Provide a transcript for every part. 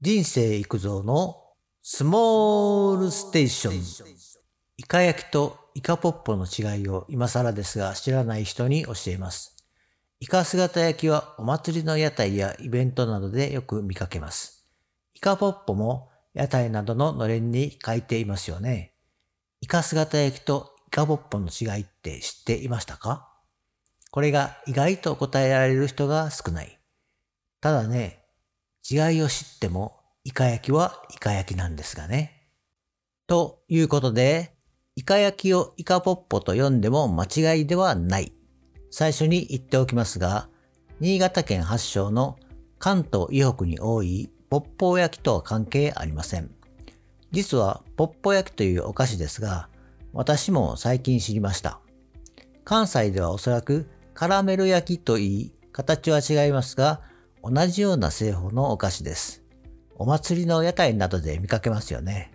人生育造のスモールステーション。イカ焼きとイカポッポの違いを今更ですが知らない人に教えます。イカ姿焼きはお祭りの屋台やイベントなどでよく見かけます。イカポッポも屋台などののれんに書いていますよね。イカ姿焼きとイカポッポの違いって知っていましたか？これが意外と答えられる人が少ない。ただね、違いを知ってもイカ焼きはイカ焼きなんですがね。ということで、イカ焼きをイカポッポと呼んでも間違いではない。最初に言っておきますが、新潟県発祥の関東以北に多いポッポ焼きとは関係ありません。実はポッポ焼きというお菓子ですが、私も最近知りました。関西ではおそらくカラメル焼きといい、形は違いますが、同じような製法のお菓子です。お祭りの屋台などで見かけますよね。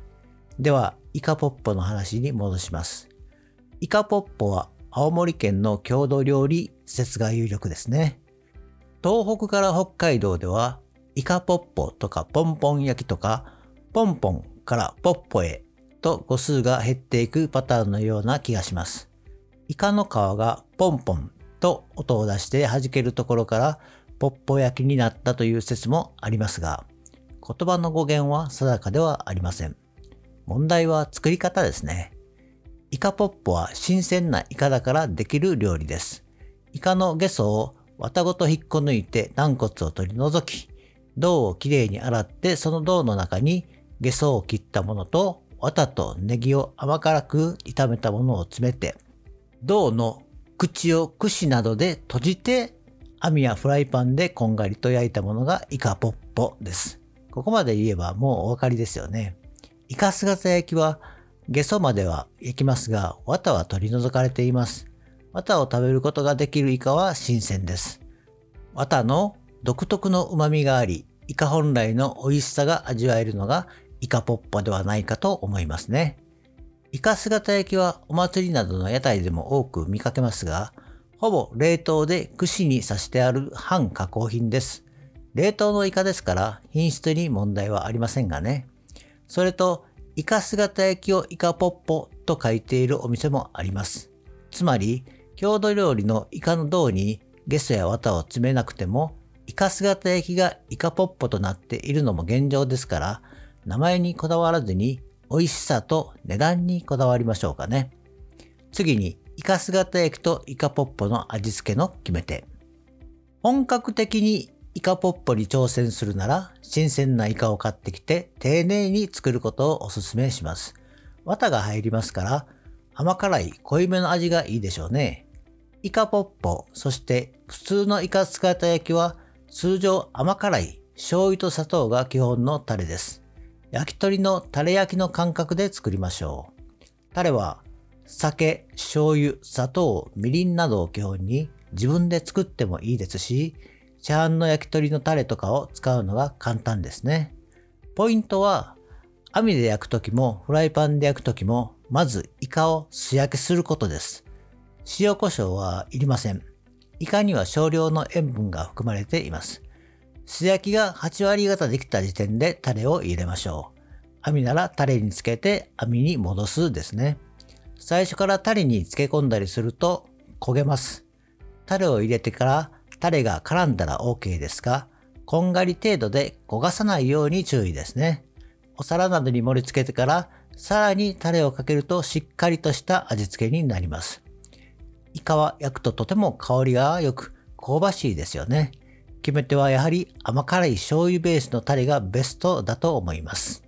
では、イカポッポの話に戻します。イカポッポは青森県の郷土料理説が有力ですね。東北から北海道では、イカポッポとかポンポン焼きとか、ポンポンからポッポへと語数が減っていくパターンのような気がします。イカの皮がポンポンと音を出して弾けるところからポッポ焼きになったという説もありますが、言葉の語源は定かではありません。問題は作り方ですね。イカポッポは新鮮なイカだからできる料理です。イカのゲソを綿ごと引っこ抜いて軟骨を取り除き、銅をきれいに洗ってその銅の中にゲソを切ったものと綿とネギを甘辛く炒めたものを詰めて、銅の口を串などで閉じて網やフライパンでこんがりと焼いたものがイカポッポです。ここまで言えばもうお分かりですよね。イカ姿焼きはゲソまでは焼きますが、綿は取り除かれています。綿を食べることができるイカは新鮮です。綿の独特の旨味があり、イカ本来の美味しさが味わえるのがイカポッポではないかと思いますね。イカ姿焼きはお祭りなどの屋台でも多く見かけますが、ほぼ冷凍で串に刺してある半加工品です。冷凍のイカですから品質に問題はありませんがね。それと、イカ姿焼きをイカポッポと書いているお店もあります。つまり、郷土料理のイカの胴にゲソや綿を詰めなくても、イカ姿焼きがイカポッポとなっているのも現状ですから、名前にこだわらずに美味しさと値段にこだわりましょうかね。次に、イカ姿焼きとイカポッポの味付けの決め手。本格的にイカポッポに挑戦するなら、新鮮なイカを買ってきて丁寧に作ることをお勧めします。綿が入りますから、甘辛い濃いめの味がいいでしょうね。イカポッポ、そして普通のイカ姿焼きは通常甘辛い醤油と砂糖が基本のタレです。焼き鳥のタレ焼きの感覚で作りましょう。タレは酒、醤油、砂糖、みりんなどを基本に自分で作ってもいいですし、市販の焼き鳥のタレとかを使うのが簡単ですね。ポイントは、網で焼くときもフライパンで焼くときも、まずイカを素焼きすることです。塩コショウはいりません。イカには少量の塩分が含まれています。素焼きが8割方できた時点でタレを入れましょう。網ならタレにつけて網に戻すですね。最初からタレに漬け込んだりすると焦げます。タレを入れてからタレが絡んだら OK ですが、こんがり程度で焦がさないように注意ですね。お皿などに盛り付けてから、さらにタレをかけるとしっかりとした味付けになります。イカは焼くととても香りが良く香ばしいですよね。決め手はやはり甘辛い醤油ベースのタレがベストだと思います。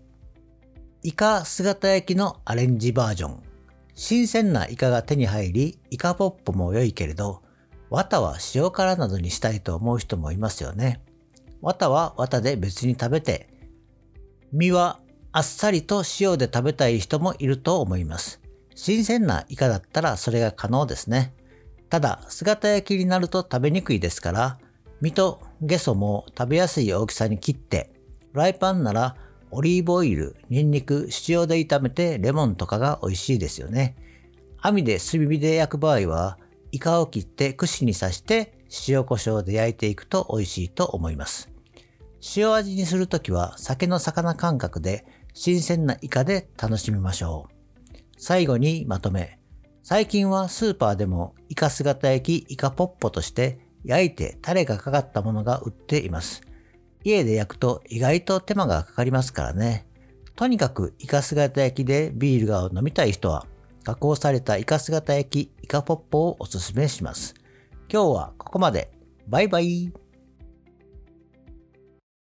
イカ姿焼きのアレンジバージョン。新鮮なイカが手に入り、イカポッポも良いけれど、綿は塩辛などにしたいと思う人もいますよね。綿は綿で別に食べて、身はあっさりと塩で食べたい人もいると思います。新鮮なイカだったらそれが可能ですね。ただ、姿焼きになると食べにくいですから、身とゲソも食べやすい大きさに切って、フライパンならオリーブオイル、ニンニク、塩で炒めてレモンとかが美味しいですよね。網で炭火で焼く場合は、イカを切って串に刺して塩コショウで焼いていくと美味しいと思います。塩味にするときは酒の魚感覚で新鮮なイカで楽しみましょう。最後にまとめ。最近はスーパーでもイカ姿焼きイカポッポとして焼いてタレがかかったものが売っています。家で焼くと意外と手間がかかりますからね。とにかくイカ姿焼きでビールが飲みたい人は加工されたイカ姿焼きイカポッポをおすすめします。今日はここまで。バイバイ。